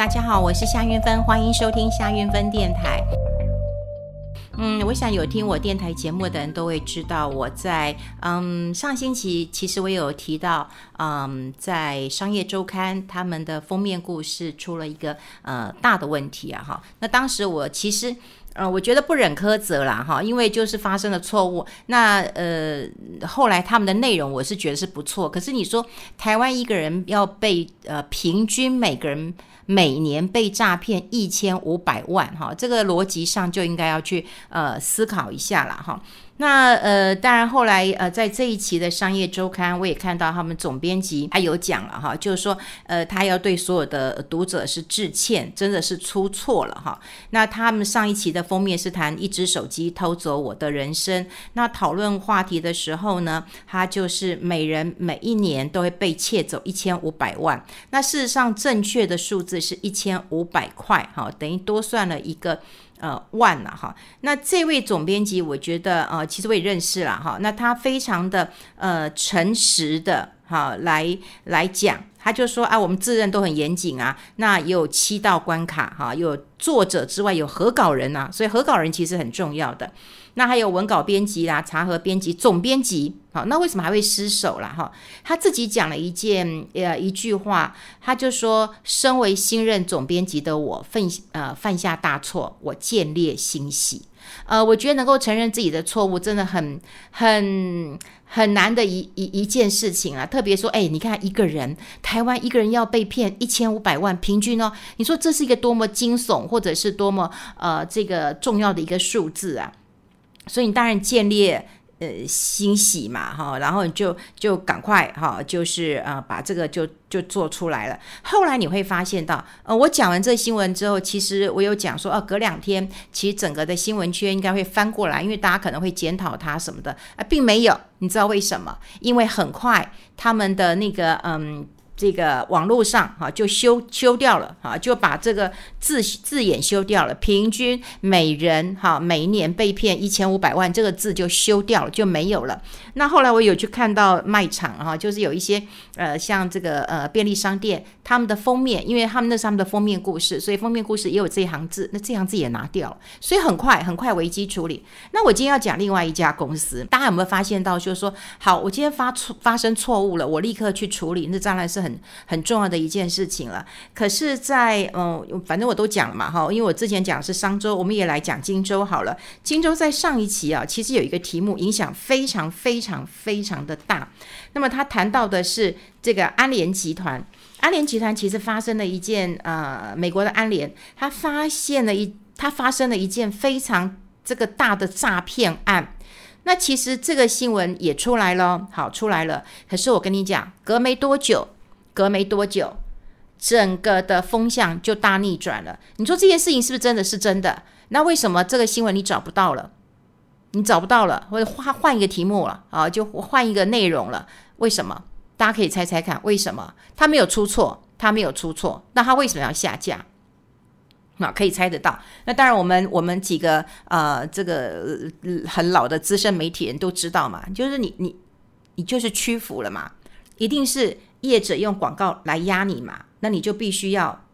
大家好，我是夏韵芬，欢迎收听夏韵芬电台。嗯，我想有听我电台节目的人都会知道，我在嗯上星期其实我有提到，嗯，在商业周刊他们的封面故事出了一个呃大的问题啊哈。那当时我其实呃我觉得不忍苛责啦哈，因为就是发生了错误。那呃后来他们的内容我是觉得是不错，可是你说台湾一个人要被呃平均每个人。每年被诈骗一千五百万，哈，这个逻辑上就应该要去呃思考一下了，哈。那呃，当然后来呃，在这一期的商业周刊，我也看到他们总编辑他有讲了哈，就是说呃，他要对所有的读者是致歉，真的是出错了哈。那他们上一期的封面是谈一只手机偷走我的人生，那讨论话题的时候呢，他就是每人每一年都会被窃走一千五百万。那事实上正确的数字是一千五百块哈，等于多算了一个。呃，万了哈，那这位总编辑，我觉得呃，其实我也认识了哈，那他非常的呃诚实的哈来来讲，他就说啊，我们自认都很严谨啊，那也有七道关卡哈，有作者之外有核稿人呐，所以核稿人其实很重要的。那还有文稿编辑啦、查核编辑、总编辑，好，那为什么还会失手啦？哈，他自己讲了一件呃一句话，他就说：“身为新任总编辑的我，犯呃犯下大错，我见猎心喜。”呃，我觉得能够承认自己的错误，真的很很很难的一一一件事情啊。特别说，哎，你看一个人，台湾一个人要被骗一千五百万，平均哦，你说这是一个多么惊悚，或者是多么呃这个重要的一个数字啊？所以你当然建立呃欣喜嘛哈，然后你就就赶快哈，就是呃把这个就就做出来了。后来你会发现到，呃我讲完这新闻之后，其实我有讲说，呃隔两天其实整个的新闻圈应该会翻过来，因为大家可能会检讨他什么的，啊并没有，你知道为什么？因为很快他们的那个嗯。这个网络上哈就修修掉了哈，就把这个字字眼修掉了。平均每人哈每一年被骗一千五百万，这个字就修掉了，就没有了。那后来我有去看到卖场哈，就是有一些呃像这个呃便利商店，他们的封面，因为他们那是他们的封面故事，所以封面故事也有这一行字，那这行字也拿掉了，所以很快很快危机处理。那我今天要讲另外一家公司，大家有没有发现到，就是说好，我今天发错发生错误了，我立刻去处理，那当然是很。很重要的一件事情了。可是在，嗯，反正我都讲了嘛，哈，因为我之前讲的是商周，我们也来讲荆州好了。荆州在上一期啊，其实有一个题目影响非常非常非常的大。那么他谈到的是这个安联集团。安联集团其实发生了一件呃，美国的安联，他发现了一，他发生了一件非常这个大的诈骗案。那其实这个新闻也出来了，好，出来了。可是我跟你讲，隔没多久。隔没多久，整个的风向就大逆转了。你说这件事情是不是真的是真的？那为什么这个新闻你找不到了？你找不到了，或者换换一个题目了啊？就换一个内容了？为什么？大家可以猜猜看，为什么？他没有出错，他没有出错，那他为什么要下架？那可以猜得到。那当然，我们我们几个呃，这个、很老的资深媒体人都知道嘛，就是你你你就是屈服了嘛，一定是。业者用广告来压你嘛，那你就必须要，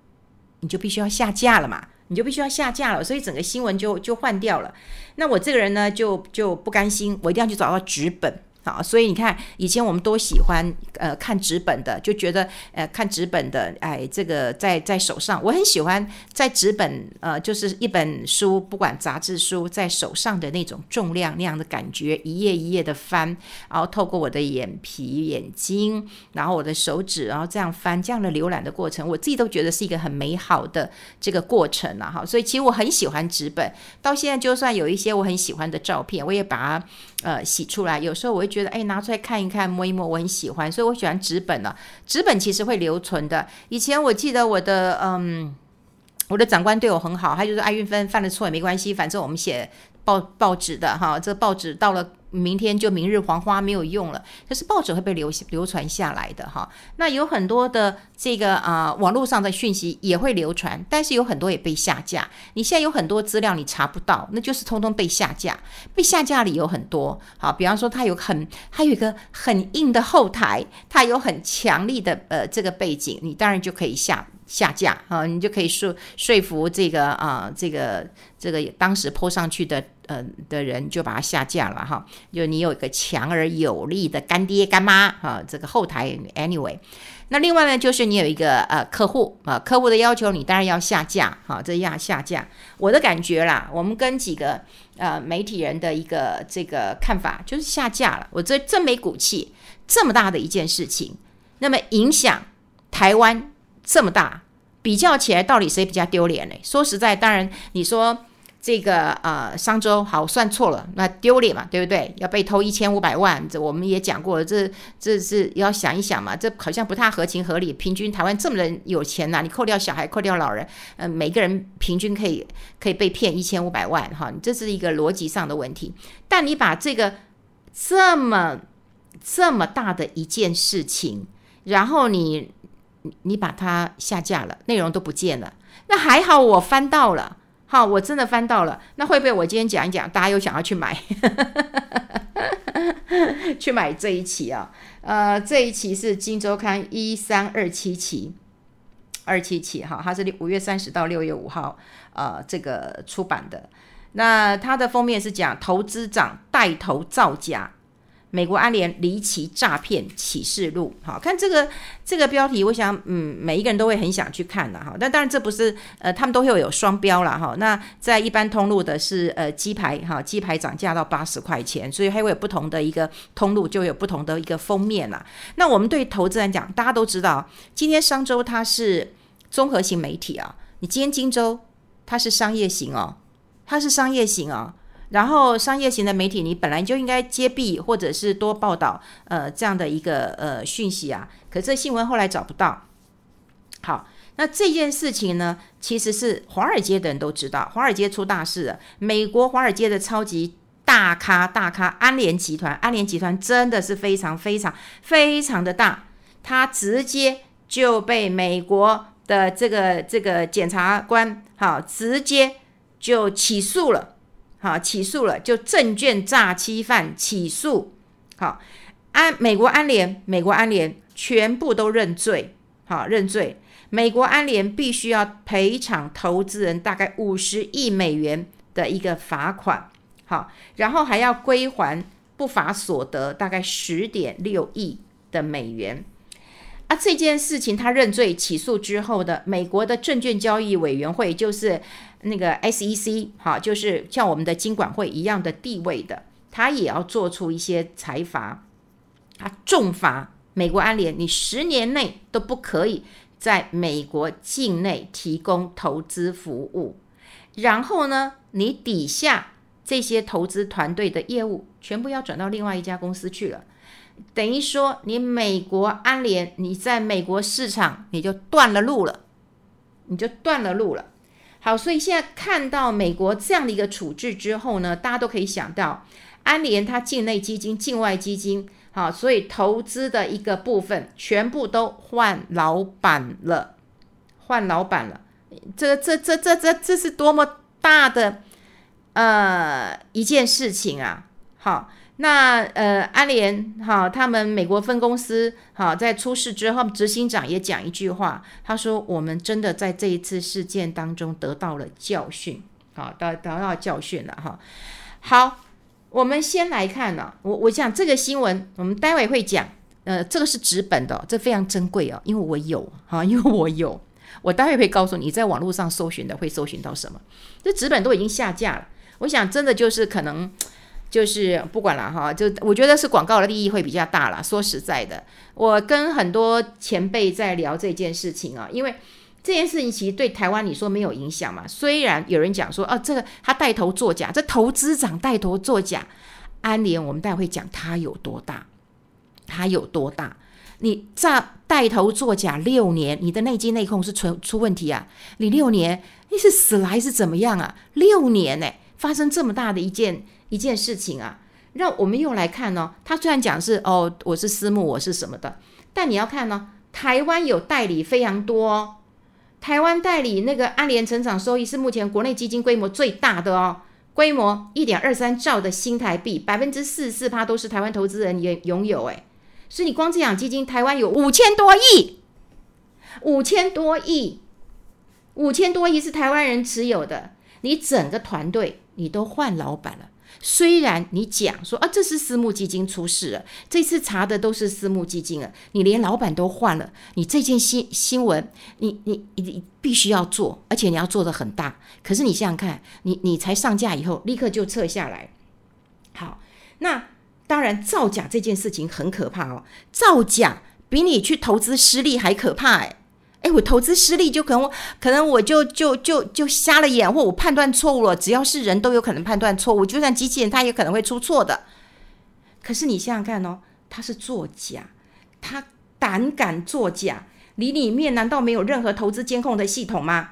你就必须要下架了嘛，你就必须要下架了，所以整个新闻就就换掉了。那我这个人呢，就就不甘心，我一定要去找到剧本。好，所以你看，以前我们都喜欢呃看纸本的，就觉得呃看纸本的，哎，这个在在手上，我很喜欢在纸本呃就是一本书，不管杂志书在手上的那种重量那样的感觉，一页一页的翻，然后透过我的眼皮眼睛，然后我的手指，然后这样翻，这样的浏览的过程，我自己都觉得是一个很美好的这个过程了哈。所以其实我很喜欢纸本，到现在就算有一些我很喜欢的照片，我也把它呃洗出来，有时候我会。觉得哎，拿出来看一看，摸一摸，我很喜欢，所以我喜欢纸本了。纸本其实会留存的。以前我记得我的嗯，我的长官对我很好，他就是：“艾运芬犯了错也没关系，反正我们写报报纸的哈，这报纸到了。”明天就明日黄花没有用了，可是报纸会被流流传下来的哈。那有很多的这个啊、网络上的讯息也会流传，但是有很多也被下架。你现在有很多资料你查不到，那就是通通被下架。被下架理由很多，好，比方说它有很，它有一个很硬的后台，它有很强力的呃这个背景，你当然就可以下下架啊，你就可以说说服这个啊，这个这个当时泼上去的呃的人就把它下架了哈。就你有一个强而有力的干爹干妈哈，这个后台 anyway。那另外呢，就是你有一个呃客户啊，客户的要求你当然要下架哈，这样下架。我的感觉啦，我们跟几个呃媒体人的一个这个看法就是下架了。我这真没骨气，这么大的一件事情，那么影响台湾。这么大，比较起来，到底谁比较丢脸呢？说实在，当然你说这个呃商周好算错了，那丢脸嘛，对不对？要被偷一千五百万，这我们也讲过了，这这是要想一想嘛，这好像不太合情合理。平均台湾这么人有钱呐、你扣掉小孩，扣掉老人，呃，每个人平均可以可以被骗一千五百万，哈，这是一个逻辑上的问题。但你把这个这么这么大的一件事情，然后你。你把它下架了，内容都不见了。那还好，我翻到了，好，我真的翻到了。那会不会我今天讲一讲，大家又想要去买，去买这一期啊？呃，这一期是《金周刊》一三二七期，二七期哈，它是五月三十到六月五号，呃，这个出版的。那它的封面是讲投资长带头造假。美国安联离奇诈骗启示录，好，看这个这个标题，我想，嗯，每一个人都会很想去看的哈。但当然这不是，呃，他们都会有双标了哈。那在一般通路的是，呃，鸡排哈，鸡排涨价到八十块钱，所以还会有不同的一个通路，就有不同的一个封面啦。那我们对投资人讲，大家都知道，今天商周它是综合型媒体啊，你今天今周它是商业型哦，它是商业型哦。然后商业型的媒体，你本来就应该揭弊或者是多报道呃这样的一个呃讯息啊，可这新闻后来找不到。好，那这件事情呢，其实是华尔街的人都知道，华尔街出大事了。美国华尔街的超级大咖大咖安联集团，安联集团真的是非常非常非常的大，他直接就被美国的这个这个检察官好直接就起诉了。好，起诉了，就证券诈欺犯起诉。好，安美国安联，美国安联全部都认罪。好，认罪。美国安联必须要赔偿投资人大概五十亿美元的一个罚款。好，然后还要归还不法所得大概十点六亿的美元。啊，这件事情他认罪起诉之后的美国的证券交易委员会，就是那个 SEC，好，就是像我们的金管会一样的地位的，他也要做出一些裁罚，他重罚美国安联，你十年内都不可以在美国境内提供投资服务，然后呢，你底下这些投资团队的业务全部要转到另外一家公司去了。等于说，你美国安联，你在美国市场你就断了路了，你就断了路了。好，所以现在看到美国这样的一个处置之后呢，大家都可以想到，安联它境内基金、境外基金，好，所以投资的一个部分全部都换老板了，换老板了。这、这、这、这、这，这是多么大的呃一件事情啊！好。那呃，阿联哈，他们美国分公司哈，在出事之后，执行长也讲一句话，他说：“我们真的在这一次事件当中得到了教训，好，得得到教训了哈。”好，我们先来看呢，我我想这个新闻，我们待会会讲，呃，这个是纸本的，这非常珍贵哦，因为我有哈，因为我有，我待会会告诉你，在网络上搜寻的会搜寻到什么，这纸本都已经下架了，我想真的就是可能。就是不管了哈，就我觉得是广告的利益会比较大了。说实在的，我跟很多前辈在聊这件事情啊，因为这件事情其实对台湾你说没有影响嘛。虽然有人讲说，哦、啊，这个他带头作假，这投资长带头作假，安联我们待会讲他有多大，他有多大？你这带头作假六年，你的内机内控是出出问题啊？你六年你是死了还是怎么样啊？六年呢、发生这么大的一件。一件事情啊，让我们又来看呢。他虽然讲是哦，我是私募，我是什么的，但你要看呢，台湾有代理非常多哦。台湾代理那个安联成长收益是目前国内基金规模最大的哦，规模一点二三兆的新台币，百分之四十四趴都是台湾投资人也拥有哎。所以你光这样基金，台湾有五千多亿，五千多亿。五千多亿是台湾人持有的，你整个团队你都换老板了。虽然你讲说啊，这是私募基金出事了，这次查的都是私募基金了，你连老板都换了，你这件新新闻，你你你必须要做，而且你要做得很大。可是你想想看，你你才上架以后，立刻就撤下来。好，那当然造假这件事情很可怕哦，造假比你去投资失利还可怕哎。哎，我投资失利就可能我可能我就就就就瞎了眼，或我判断错误了。只要是人都有可能判断错误，就算机器人它也可能会出错的。可是你想想看哦，他是作假，他胆敢作假，你里面难道没有任何投资监控的系统吗？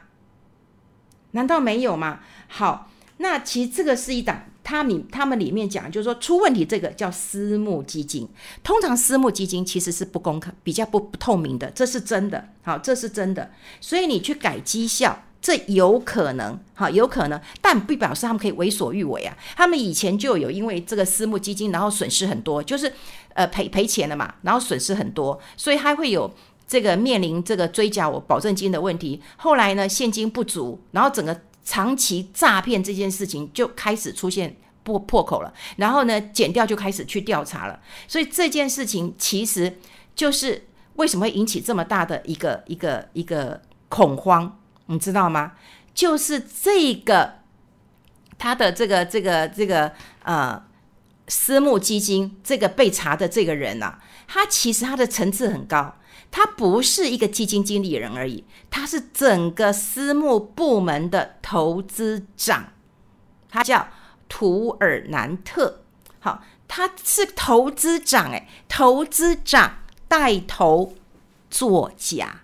难道没有吗？好，那其实这个是一档。他们他们里面讲，就是说出问题这个叫私募基金。通常私募基金其实是不公开、比较不不透明的，这是真的。好，这是真的。所以你去改绩效，这有可能，好，有可能，但不表示他们可以为所欲为啊。他们以前就有因为这个私募基金，然后损失很多，就是呃赔赔钱了嘛，然后损失很多，所以还会有这个面临这个追缴我保证金的问题。后来呢，现金不足，然后整个。长期诈骗这件事情就开始出现破破口了，然后呢，剪掉就开始去调查了。所以这件事情其实就是为什么会引起这么大的一个一个一个恐慌，你知道吗？就是这个他的这个这个这个呃私募基金这个被查的这个人呐、啊，他其实他的层次很高。他不是一个基金经理人而已，他是整个私募部门的投资长，他叫图尔南特。好，他是投资长，诶，投资长带头作假，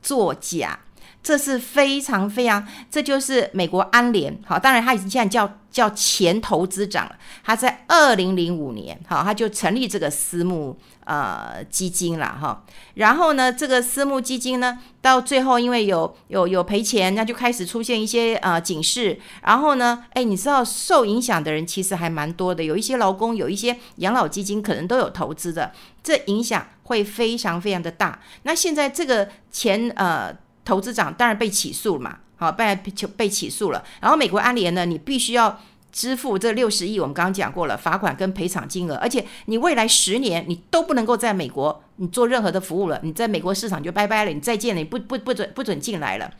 作假。这是非常非常，这就是美国安联。好，当然他已经现在叫叫前投资长了。他在二零零五年，好，他就成立这个私募呃基金了哈。然后呢，这个私募基金呢，到最后因为有有有赔钱，那就开始出现一些呃警示。然后呢，哎，你知道受影响的人其实还蛮多的，有一些劳工，有一些养老基金可能都有投资的，这影响会非常非常的大。那现在这个前呃。投资长当然被起诉了嘛，好，被被起诉了。然后美国安联呢，你必须要支付这六十亿，我们刚刚讲过了，罚款跟赔偿金额，而且你未来十年你都不能够在美国你做任何的服务了，你在美国市场就拜拜了，你再见了，你不不不准不准进来了。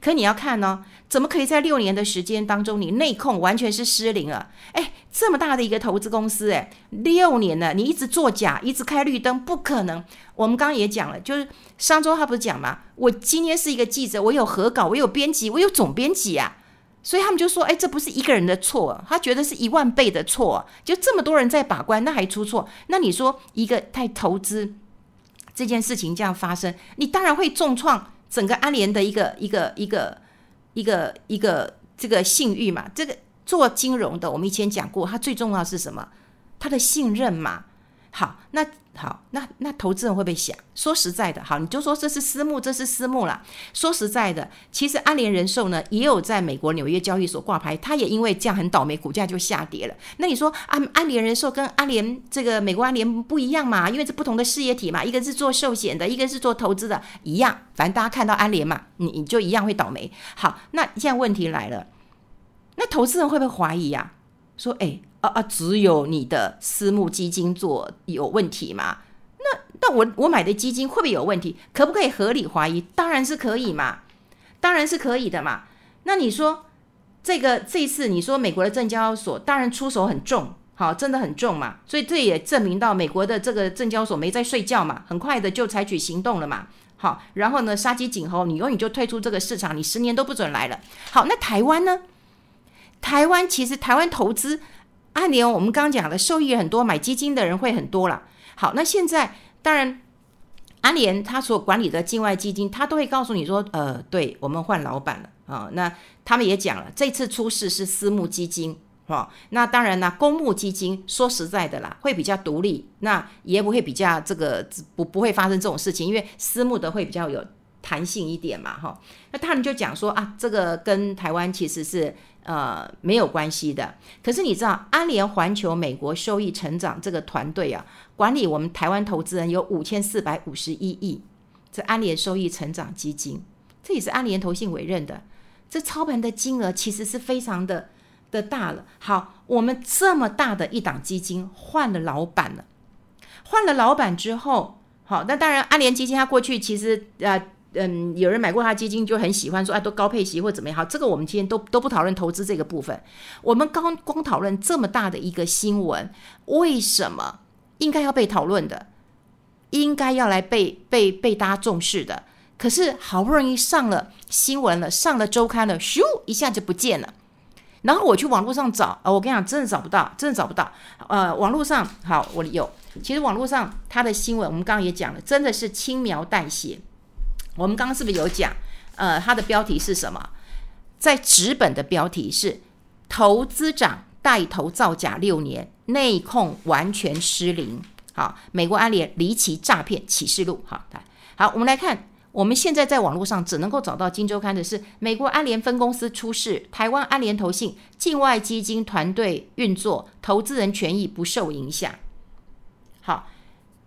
可你要看呢，怎么可以在六年的时间当中，你内控完全是失灵了？哎，这么大的一个投资公司，哎，六年了，你一直作假，一直开绿灯，不可能。我们刚刚也讲了，就是上周他不是讲吗？我今天是一个记者，我有核稿，我有编辑，我有总编辑啊，所以他们就说，哎，这不是一个人的错，他觉得是一万倍的错，就这么多人在把关，那还出错？那你说一个太投资这件事情这样发生，你当然会重创。整个安联的一个一个一个一个一个这个信誉嘛，这个做金融的，我们以前讲过，它最重要是什么？它的信任嘛。好，那。好，那那投资人会不会想？说实在的，好，你就说这是私募，这是私募啦。说实在的，其实安联人寿呢也有在美国纽约交易所挂牌，它也因为这样很倒霉，股价就下跌了。那你说安安联人寿跟安联这个美国安联不一样嘛？因为是不同的事业体嘛，一个是做寿险的，一个是做投资的，一样。反正大家看到安联嘛，你你就一样会倒霉。好，那现在问题来了，那投资人会不会怀疑呀、啊？说，哎。啊啊！只有你的私募基金做有问题吗？那那我我买的基金会不会有问题？可不可以合理怀疑？当然是可以嘛，当然是可以的嘛。那你说这个这次你说美国的证交所当然出手很重，好，真的很重嘛。所以这也证明到美国的这个证交所没在睡觉嘛，很快的就采取行动了嘛。好，然后呢，杀鸡儆猴，你永远就退出这个市场，你十年都不准来了。好，那台湾呢？台湾其实台湾投资。安联，我们刚刚讲的受益很多，买基金的人会很多了。好，那现在当然，安联他所管理的境外基金，他都会告诉你说，呃，对我们换老板了啊、那他们也讲了，这次出事是私募基金，哦，那当然呢，公募基金说实在的啦，会比较独立，那也不会比较这个不不会发生这种事情，因为私募的会比较有弹性一点嘛，哈、那他们就讲说啊，这个跟台湾其实是。呃，没有关系的。可是你知道，安联环球美国收益成长这个团队啊，管理我们台湾投资人有五千四百五十一亿，这安联收益成长基金，这也是安联投信委任的，这操盘的金额其实是非常的的大了。好，我们这么大的一档基金换了老板了，换了老板之后，好，那当然安联基金它过去其实呃。嗯，有人买过他基金就很喜欢说，哎，都高配息或怎么样？好，这个我们今天都都不讨论投资这个部分，我们刚光讨论这么大的一个新闻，为什么应该要被讨论的，应该要来被被被大家重视的？可是好不容易上了新闻了，上了周刊了，咻一下就不见了。然后我去网络上找，呃，我跟你讲，真的找不到，真的找不到。呃，网络上好，我有，其实网络上它的新闻，我们刚刚也讲了，真的是轻描淡写。我们刚刚是不是有讲？呃，它的标题是什么？在纸本的标题是“投资长带头造假六年，内控完全失灵”。好，美国安联离奇诈骗启示录。好，来，好，我们来看，我们现在在网络上只能够找到《金周刊》的是美国安联分公司出事，台湾安联投信境外基金团队运作，投资人权益不受影响。好。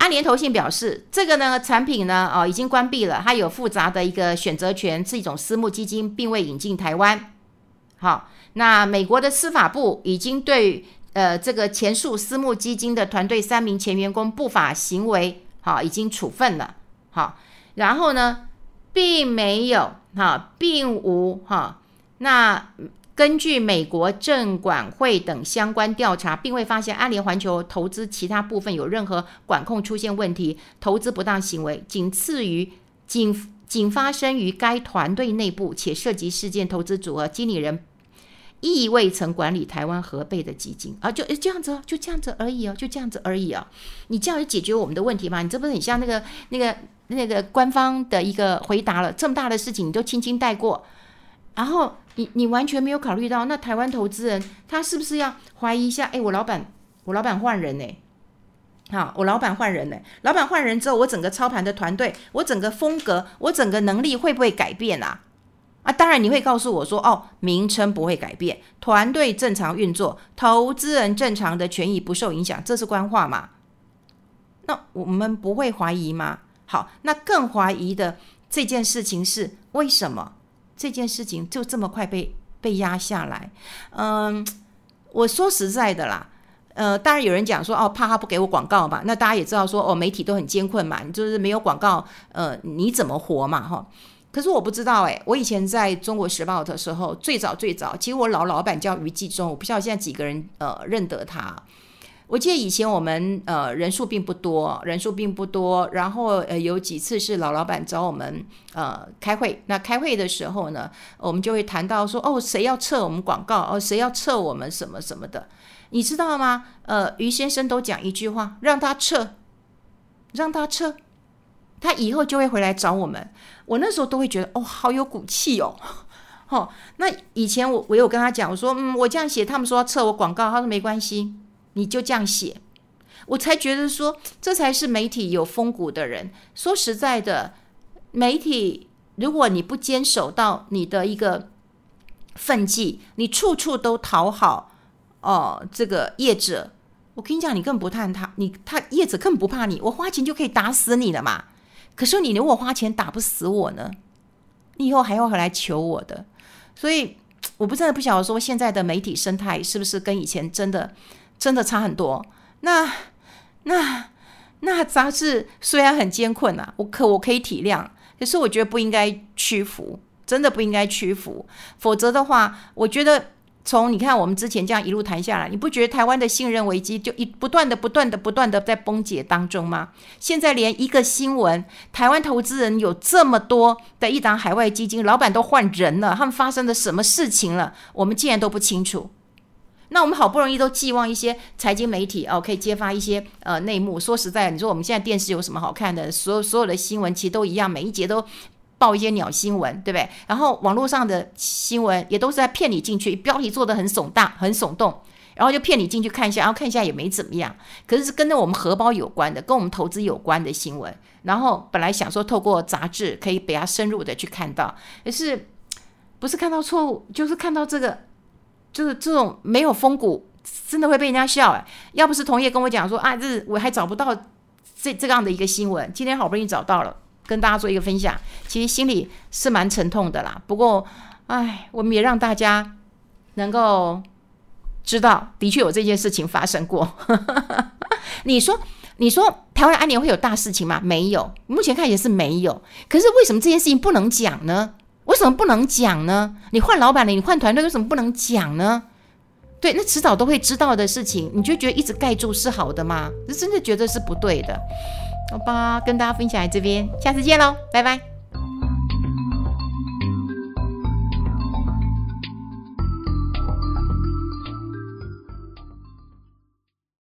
阿联投信表示，这个呢产品呢，哦已经关闭了，它有复杂的一个选择权，是一种私募基金，并未引进台湾。好，那美国的司法部已经对呃这个前述私募基金的团队三名前员工不法行为，好已经处分了。好，然后呢，并没有哈，并无哈，那。根据美国证管会等相关调查，并未发现阿联环球投资其他部分有任何管控出现问题，投资不当行为仅次于仅仅发生于该团队内部，且涉及事件投资组合经理人亦未曾管理台湾合备的基金啊，就这样子哦，就这样子而已哦，就这样子而已哦。你这样就解决我们的问题吗？你这不是很像那个那个那个官方的一个回答了？这么大的事情你都轻轻带过。然后你你完全没有考虑到，那台湾投资人他是不是要怀疑一下？哎，我老板我老板换人呢？好，我老板换人呢？老板换人之后，我整个操盘的团队，我整个风格，我整个能力会不会改变啊？啊，当然你会告诉我说，哦，名称不会改变，团队正常运作，投资人正常的权益不受影响，这是官话嘛？那我们不会怀疑吗？好，那更怀疑的这件事情是为什么？这件事情就这么快被被压下来，嗯，我说实在的啦，呃，当然有人讲说哦，怕他不给我广告嘛，那大家也知道说哦，媒体都很艰困嘛，你就是没有广告，呃，你怎么活嘛，哈。可是我不知道哎，我以前在中国时报的时候，最早最早，其实我老老板叫余纪忠，我不知道现在几个人呃认得他。我记得以前我们呃人数并不多，人数并不多。然后呃有几次是老老板找我们呃开会，那开会的时候呢，我们就会谈到说哦，谁要撤我们广告哦，谁要撤我们什么什么的，你知道吗？呃，于先生都讲一句话，让他撤，让他撤，他以后就会回来找我们。我那时候都会觉得哦，好有骨气哦。哦，那以前我我有跟他讲，我说嗯，我这样写，他们说要撤我广告，他说没关系。你就这样写，我才觉得说，这才是媒体有风骨的人。说实在的，媒体如果你不坚守到你的一个分际，你处处都讨好哦、这个业者，我跟你讲，你更不怕他，你他业者更不怕你，我花钱就可以打死你了嘛。可是你如果花钱打不死我呢，你以后还要回来求我的。所以，我不真的不晓得说，现在的媒体生态是不是跟以前真的。真的差很多。那、那、那杂志虽然很艰困啊，我可我可以体谅，可是我觉得不应该屈服，真的不应该屈服。否则的话，我觉得从你看我们之前这样一路谈下来，你不觉得台湾的信任危机就一不断的、不断的、不断的在崩解当中吗？现在连一个新闻，台湾投资人有这么多的一档海外基金，老板都换人了，他们发生了什么事情了？我们竟然都不清楚。那我们好不容易都寄望一些财经媒体哦，可以揭发一些呃内幕。说实在，你说我们现在电视有什么好看的？所有所有的新闻其实都一样，每一节都报一些鸟新闻，对不对？然后网络上的新闻也都是在骗你进去，标题做得很耸大、很耸动，然后就骗你进去看一下，然后看一下也没怎么样。可是是跟着我们荷包有关的、跟我们投资有关的新闻。然后本来想说透过杂志可以比较深入的去看到，可是不是看到错误，就是看到这个。就是这种没有风骨，真的会被人家笑哎！要不是同业跟我讲说啊，这我还找不到这这样的一个新闻，今天好不容易找到了，跟大家做一个分享，其实心里是蛮沉痛的啦。不过，哎，我们也让大家能够知道，的确有这件事情发生过。你说，你说台湾安联会有大事情吗？没有，目前看也是没有。可是为什么这件事情不能讲呢？为什么不能讲呢？你换老板了，你换团队，为什么不能讲呢？对，那迟早都会知道的事情，你就觉得一直盖住是好的吗？这真的觉得是不对的。好吧，跟大家分享在这边，下次见喽，拜拜。